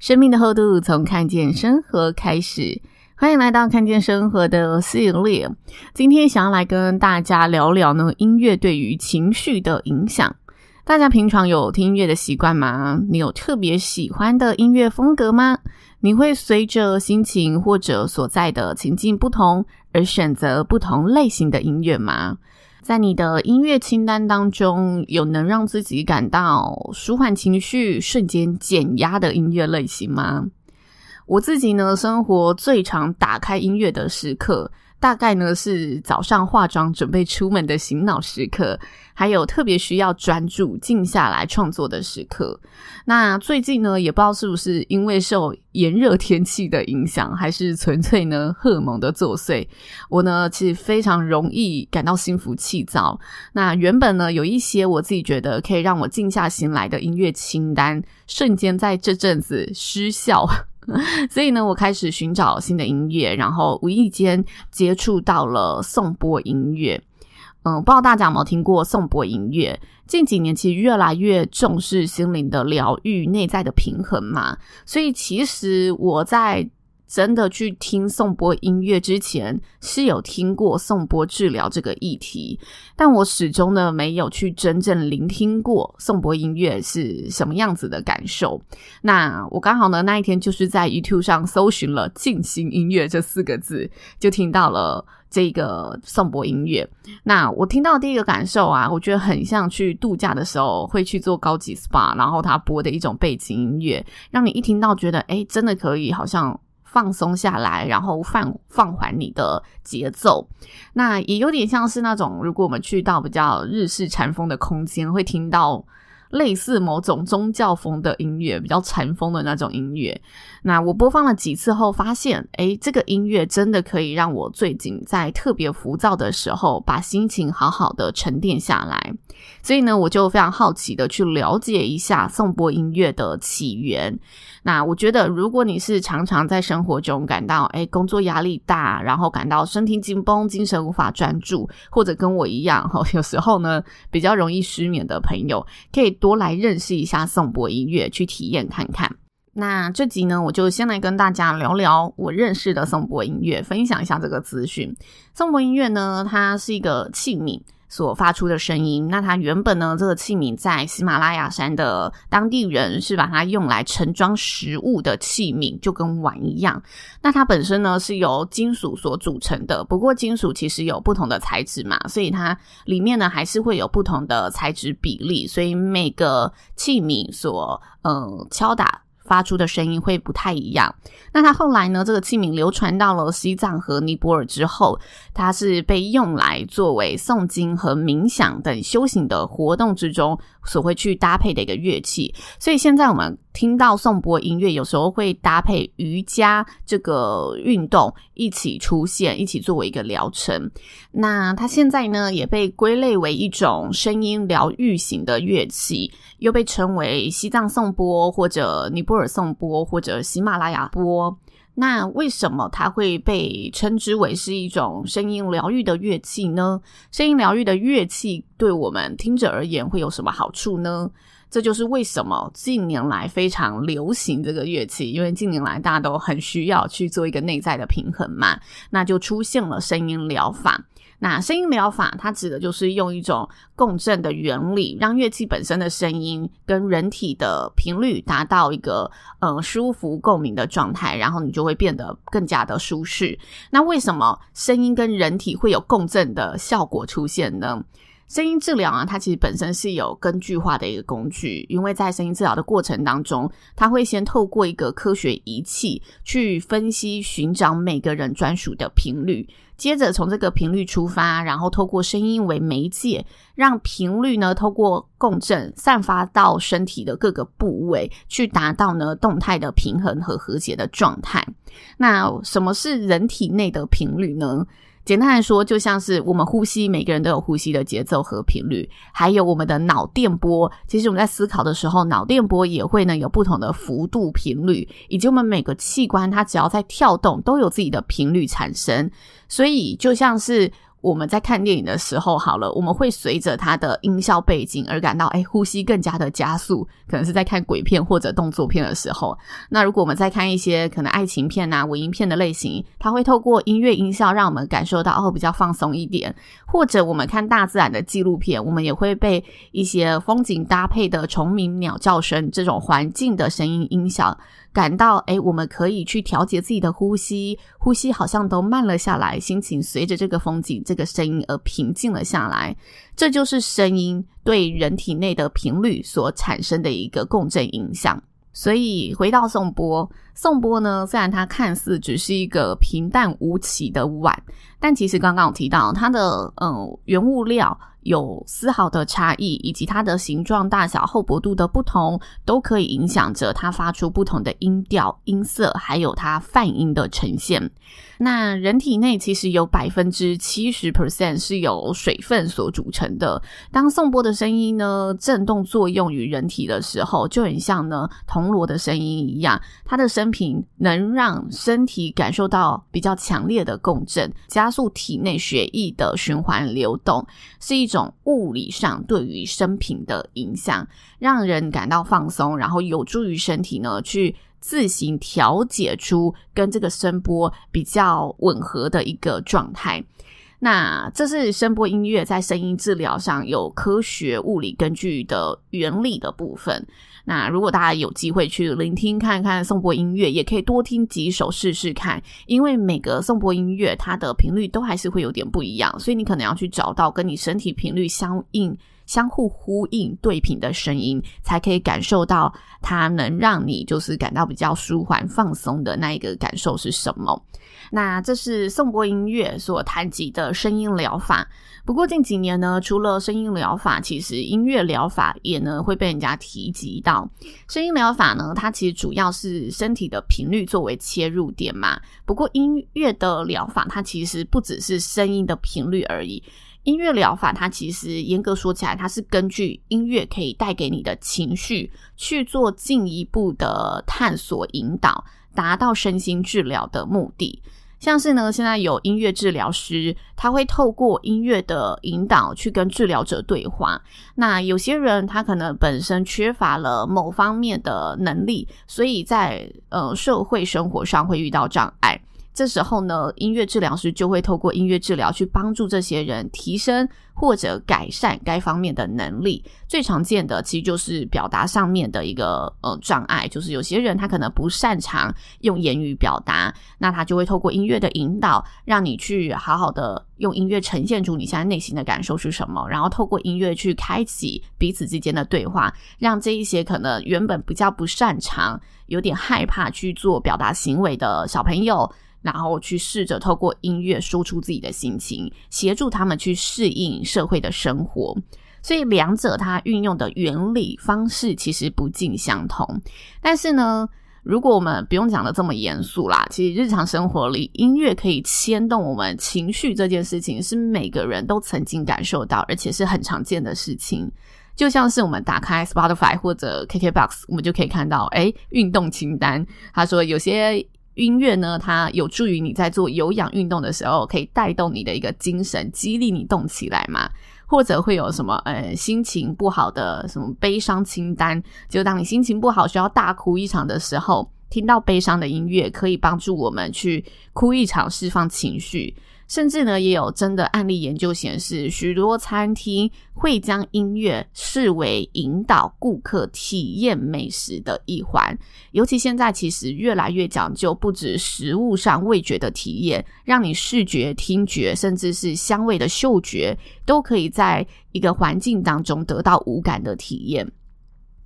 生命的厚度从看见生活开始，欢迎来到看见生活的系列。今天想要来跟大家聊聊呢，音乐对于情绪的影响。大家平常有听音乐的习惯吗？你有特别喜欢的音乐风格吗？你会随着心情或者所在的情境不同而选择不同类型的音乐吗？在你的音乐清单当中，有能让自己感到舒缓情绪、瞬间减压的音乐类型吗？我自己呢，生活最常打开音乐的时刻，大概呢是早上化妆准备出门的醒脑时刻，还有特别需要专注静下来创作的时刻。那最近呢，也不知道是不是因为受炎热天气的影响，还是纯粹呢荷尔蒙的作祟，我呢其实非常容易感到心浮气躁。那原本呢有一些我自己觉得可以让我静下心来的音乐清单，瞬间在这阵子失效。所以呢，我开始寻找新的音乐，然后无意间接触到了颂钵音乐。嗯，不知道大家有没有听过颂钵音乐？近几年其实越来越重视心灵的疗愈、内在的平衡嘛。所以其实我在。真的去听颂钵音乐之前，是有听过颂钵治疗这个议题，但我始终呢没有去真正聆听过颂钵音乐是什么样子的感受。那我刚好呢那一天就是在 YouTube 上搜寻了“静心音乐”这四个字，就听到了这个颂钵音乐。那我听到第一个感受啊，我觉得很像去度假的时候会去做高级 SPA，然后他播的一种背景音乐，让你一听到觉得诶，真的可以，好像。放松下来，然后放放缓你的节奏，那也有点像是那种，如果我们去到比较日式禅风的空间，会听到类似某种宗教风的音乐，比较禅风的那种音乐。那我播放了几次后，发现，诶，这个音乐真的可以让我最近在特别浮躁的时候，把心情好好的沉淀下来。所以呢，我就非常好奇的去了解一下颂钵音乐的起源。那我觉得，如果你是常常在生活中感到诶工作压力大，然后感到身体紧绷、精神无法专注，或者跟我一样哈，有时候呢比较容易失眠的朋友，可以多来认识一下颂钵音乐，去体验看看。那这集呢，我就先来跟大家聊聊我认识的颂钵音乐，分享一下这个资讯。颂钵音乐呢，它是一个器皿。所发出的声音，那它原本呢，这个器皿在喜马拉雅山的当地人是把它用来盛装食物的器皿，就跟碗一样。那它本身呢是由金属所组成的，不过金属其实有不同的材质嘛，所以它里面呢还是会有不同的材质比例，所以每个器皿所呃敲打。发出的声音会不太一样。那它后来呢，这个器皿流传到了西藏和尼泊尔之后，它是被用来作为诵经和冥想等修行的活动之中所会去搭配的一个乐器。所以现在我们听到颂钵音乐，有时候会搭配瑜伽这个运动一起出现，一起作为一个疗程。那它现在呢，也被归类为一种声音疗愈型的乐器，又被称为西藏颂钵或者尼泊尔。颂钵或者喜马拉雅钵，那为什么它会被称之为是一种声音疗愈的乐器呢？声音疗愈的乐器对我们听者而言会有什么好处呢？这就是为什么近年来非常流行这个乐器，因为近年来大家都很需要去做一个内在的平衡嘛，那就出现了声音疗法。那声音疗法，它指的就是用一种共振的原理，让乐器本身的声音跟人体的频率达到一个呃舒服共鸣的状态，然后你就会变得更加的舒适。那为什么声音跟人体会有共振的效果出现呢？声音治疗啊，它其实本身是有根据化的一个工具，因为在声音治疗的过程当中，它会先透过一个科学仪器去分析、寻找每个人专属的频率。接着从这个频率出发，然后透过声音为媒介，让频率呢透过共振散发到身体的各个部位，去达到呢动态的平衡和和谐的状态。那什么是人体内的频率呢？简单来说，就像是我们呼吸，每个人都有呼吸的节奏和频率，还有我们的脑电波。其实我们在思考的时候，脑电波也会呢有不同的幅度、频率，以及我们每个器官它只要在跳动，都有自己的频率产生。所以就像是。我们在看电影的时候，好了，我们会随着它的音效背景而感到，哎，呼吸更加的加速，可能是在看鬼片或者动作片的时候。那如果我们在看一些可能爱情片啊、文艺片的类型，它会透过音乐音效让我们感受到哦，比较放松一点。或者我们看大自然的纪录片，我们也会被一些风景搭配的虫鸣、鸟叫声这种环境的声音音效。感到哎，我们可以去调节自己的呼吸，呼吸好像都慢了下来，心情随着这个风景、这个声音而平静了下来。这就是声音对人体内的频率所产生的一个共振影响。所以回到颂钵，颂钵呢，虽然它看似只是一个平淡无奇的碗，但其实刚刚有提到它的嗯原物料。有丝毫的差异，以及它的形状、大小、厚薄度的不同，都可以影响着它发出不同的音调、音色，还有它泛音的呈现。那人体内其实有百分之七十 percent 是由水分所组成的。当颂钵的声音呢震动作用于人体的时候，就很像呢铜锣的声音一样，它的声频能让身体感受到比较强烈的共振，加速体内血液的循环流动，是一种物理上对于生平的影响，让人感到放松，然后有助于身体呢去。自行调节出跟这个声波比较吻合的一个状态。那这是声波音乐在声音治疗上有科学物理根据的原理的部分。那如果大家有机会去聆听看看颂钵音乐，也可以多听几首试试看，因为每个颂钵音乐它的频率都还是会有点不一样，所以你可能要去找到跟你身体频率相应。相互呼应、对频的声音，才可以感受到它能让你就是感到比较舒缓、放松的那一个感受是什么。那这是颂钵音乐所谈及的声音疗法。不过近几年呢，除了声音疗法，其实音乐疗法也呢会被人家提及到。声音疗法呢，它其实主要是身体的频率作为切入点嘛。不过音乐的疗法，它其实不只是声音的频率而已。音乐疗法，它其实严格说起来，它是根据音乐可以带给你的情绪去做进一步的探索引导，达到身心治疗的目的。像是呢，现在有音乐治疗师，他会透过音乐的引导去跟治疗者对话。那有些人他可能本身缺乏了某方面的能力，所以在呃社会生活上会遇到障碍。这时候呢，音乐治疗师就会透过音乐治疗去帮助这些人提升或者改善该方面的能力。最常见的其实就是表达上面的一个呃障碍，就是有些人他可能不擅长用言语表达，那他就会透过音乐的引导，让你去好好的用音乐呈现出你现在内心的感受是什么，然后透过音乐去开启彼此之间的对话，让这一些可能原本比较不擅长、有点害怕去做表达行为的小朋友。然后去试着透过音乐输出自己的心情，协助他们去适应社会的生活。所以两者它运用的原理方式其实不尽相同。但是呢，如果我们不用讲的这么严肃啦，其实日常生活里音乐可以牵动我们情绪这件事情，是每个人都曾经感受到，而且是很常见的事情。就像是我们打开 Spotify 或者 KKBOX，我们就可以看到，诶，运动清单，他说有些。音乐呢，它有助于你在做有氧运动的时候，可以带动你的一个精神，激励你动起来嘛。或者会有什么呃心情不好的什么悲伤清单，就当你心情不好需要大哭一场的时候，听到悲伤的音乐可以帮助我们去哭一场，释放情绪。甚至呢，也有真的案例研究显示，许多餐厅会将音乐视为引导顾客体验美食的一环。尤其现在，其实越来越讲究，不止食物上味觉的体验，让你视觉、听觉，甚至是香味的嗅觉，都可以在一个环境当中得到五感的体验。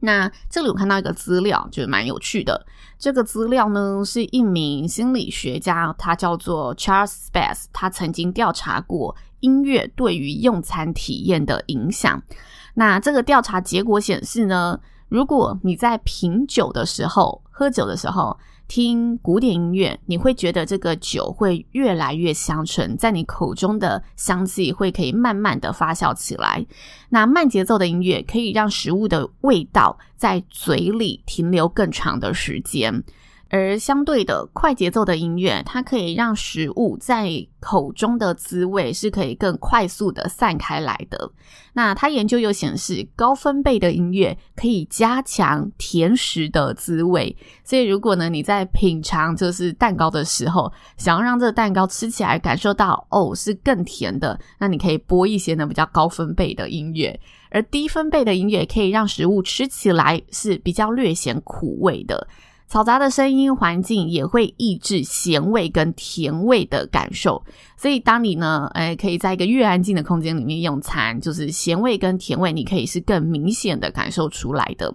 那这里我看到一个资料，就是蛮有趣的。这个资料呢，是一名心理学家，他叫做 Charles Spence，他曾经调查过音乐对于用餐体验的影响。那这个调查结果显示呢，如果你在品酒的时候，喝酒的时候，听古典音乐，你会觉得这个酒会越来越香醇，在你口中的香气会可以慢慢的发酵起来。那慢节奏的音乐可以让食物的味道在嘴里停留更长的时间。而相对的，快节奏的音乐，它可以让食物在口中的滋味是可以更快速的散开来的。那他研究又显示，高分贝的音乐可以加强甜食的滋味。所以，如果呢你在品尝就是蛋糕的时候，想要让这个蛋糕吃起来感受到哦是更甜的，那你可以播一些呢比较高分贝的音乐。而低分贝的音乐可以让食物吃起来是比较略显苦味的。嘈杂的声音环境也会抑制咸味跟甜味的感受，所以当你呢，哎，可以在一个越安静的空间里面用餐，就是咸味跟甜味，你可以是更明显的感受出来的。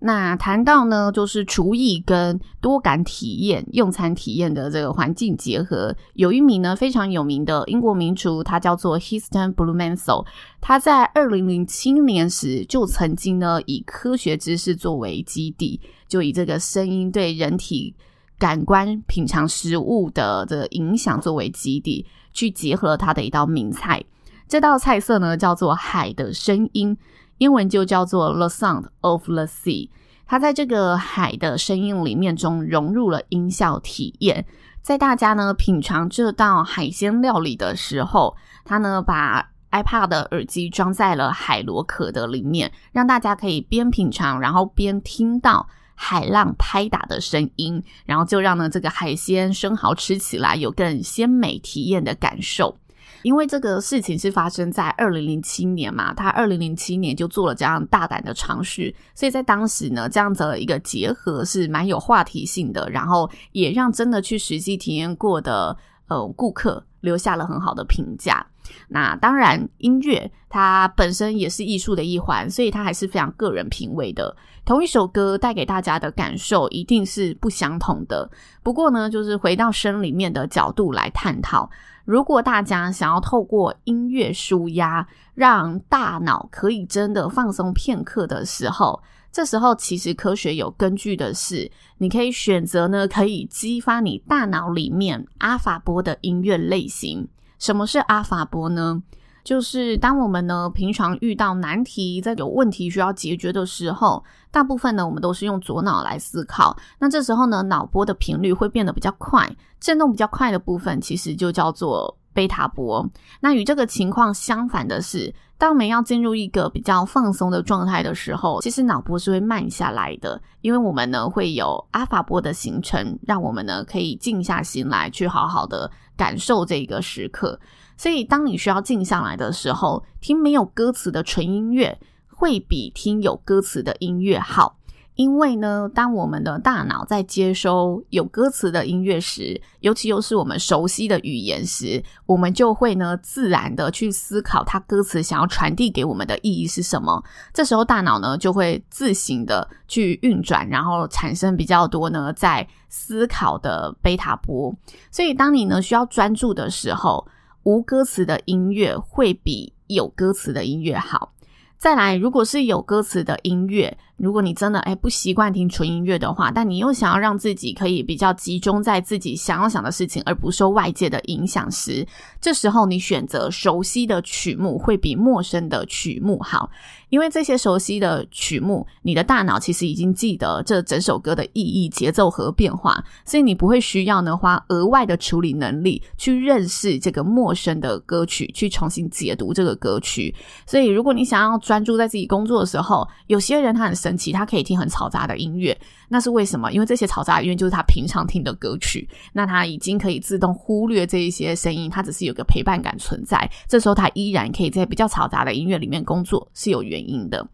那谈到呢，就是厨艺跟多感体验、用餐体验的这个环境结合，有一名呢非常有名的英国名厨，他叫做 Heston Blumenthal。他在二零零七年时就曾经呢以科学知识作为基地，就以这个声音对人体感官品尝食物的的影响作为基地，去结合了他的一道名菜。这道菜色呢叫做海的声音。英文就叫做 The Sound of the Sea，它在这个海的声音里面中融入了音效体验。在大家呢品尝这道海鲜料理的时候，他呢把 iPad 的耳机装在了海螺壳的里面，让大家可以边品尝，然后边听到海浪拍打的声音，然后就让呢这个海鲜生蚝吃起来有更鲜美体验的感受。因为这个事情是发生在二零零七年嘛，他二零零七年就做了这样大胆的尝试，所以在当时呢，这样子的一个结合是蛮有话题性的，然后也让真的去实际体验过的呃顾客留下了很好的评价。那当然，音乐它本身也是艺术的一环，所以它还是非常个人品味的。同一首歌带给大家的感受一定是不相同的。不过呢，就是回到声里面的角度来探讨。如果大家想要透过音乐舒压，让大脑可以真的放松片刻的时候，这时候其实科学有根据的是，你可以选择呢，可以激发你大脑里面阿法波的音乐类型。什么是阿法波呢？就是当我们呢平常遇到难题，在有问题需要解决的时候，大部分呢我们都是用左脑来思考。那这时候呢脑波的频率会变得比较快，震动比较快的部分其实就叫做贝塔波。那与这个情况相反的是，当我们要进入一个比较放松的状态的时候，其实脑波是会慢下来的，因为我们呢会有阿法波的形成，让我们呢可以静下心来去好好的感受这个时刻。所以，当你需要静下来的时候，听没有歌词的纯音乐会比听有歌词的音乐好。因为呢，当我们的大脑在接收有歌词的音乐时，尤其又是我们熟悉的语言时，我们就会呢自然的去思考它歌词想要传递给我们的意义是什么。这时候，大脑呢就会自行的去运转，然后产生比较多呢在思考的贝塔波。所以，当你呢需要专注的时候，无歌词的音乐会比有歌词的音乐好。再来，如果是有歌词的音乐，如果你真的诶不习惯听纯音乐的话，但你又想要让自己可以比较集中在自己想要想的事情，而不受外界的影响时，这时候你选择熟悉的曲目会比陌生的曲目好，因为这些熟悉的曲目，你的大脑其实已经记得这整首歌的意义、节奏和变化，所以你不会需要呢花额外的处理能力去认识这个陌生的歌曲，去重新解读这个歌曲。所以，如果你想要专注在自己工作的时候，有些人他很神奇，他可以听很嘈杂的音乐，那是为什么？因为这些嘈杂的音乐就是他平常听的歌曲，那他已经可以自动忽略这一些声音，他只是有个陪伴感存在。这时候他依然可以在比较嘈杂的音乐里面工作，是有原因的。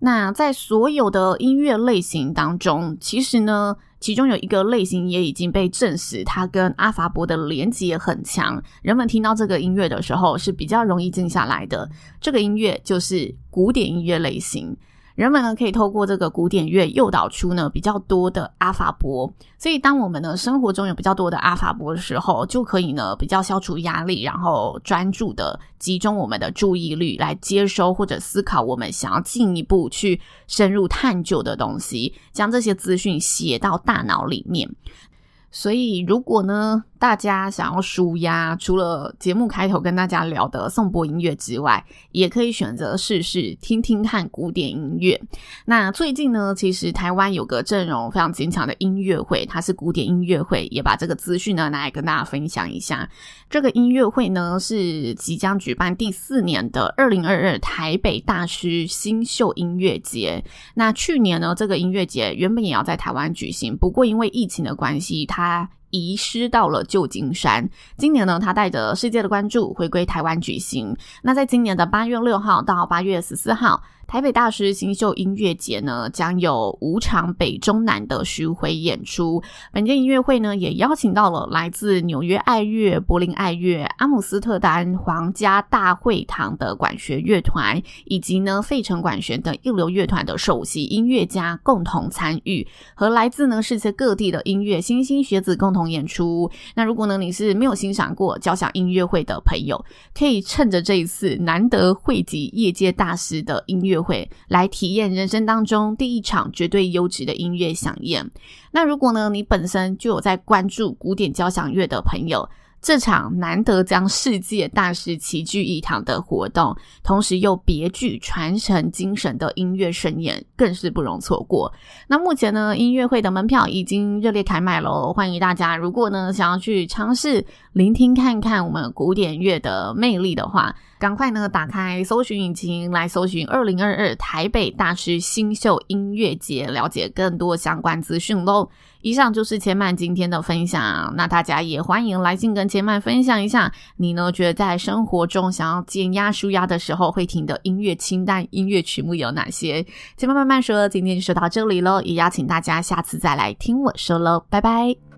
那在所有的音乐类型当中，其实呢，其中有一个类型也已经被证实，它跟阿法波的连接很强，人们听到这个音乐的时候是比较容易静下来的。这个音乐就是古典音乐类型。人们呢可以透过这个古典乐诱导出呢比较多的阿法波，所以当我们呢生活中有比较多的阿法波的时候，就可以呢比较消除压力，然后专注的集中我们的注意力来接收或者思考我们想要进一步去深入探究的东西，将这些资讯写到大脑里面。所以，如果呢，大家想要舒压，除了节目开头跟大家聊的颂钵音乐之外，也可以选择试试听听看古典音乐。那最近呢，其实台湾有个阵容非常坚强的音乐会，它是古典音乐会，也把这个资讯呢拿来跟大家分享一下。这个音乐会呢是即将举办第四年的二零二二台北大师新秀音乐节。那去年呢，这个音乐节原本也要在台湾举行，不过因为疫情的关系，它遗失到了旧金山。今年呢，他带着世界的关注回归台湾举行。那在今年的八月六号到八月十四号。台北大师新秀音乐节呢，将有五场北中南的巡回演出。本届音乐会呢，也邀请到了来自纽约爱乐、柏林爱乐、阿姆斯特丹皇家大会堂的管弦乐团，以及呢费城管弦等一流乐团的首席音乐家共同参与，和来自呢世界各地的音乐新兴学子共同演出。那如果呢你是没有欣赏过交响音乐会的朋友，可以趁着这一次难得汇集业界大师的音乐会来体验人生当中第一场绝对优质的音乐饗宴。那如果呢，你本身就有在关注古典交响乐的朋友，这场难得将世界大师齐聚一堂的活动，同时又别具传承精神的音乐盛宴，更是不容错过。那目前呢，音乐会的门票已经热烈开卖喽，欢迎大家。如果呢，想要去尝试聆听看看我们古典乐的魅力的话，赶快呢，打开搜寻引擎来搜寻二零二二台北大师新秀音乐节，了解更多相关资讯喽。以上就是千嫚今天的分享，那大家也欢迎来信跟千嫚分享一下，你呢觉得在生活中想要减压舒压的时候会听的音乐清单、音乐曲目有哪些？千嫚慢慢说，今天就说到这里喽，也邀请大家下次再来听我说喽，拜拜。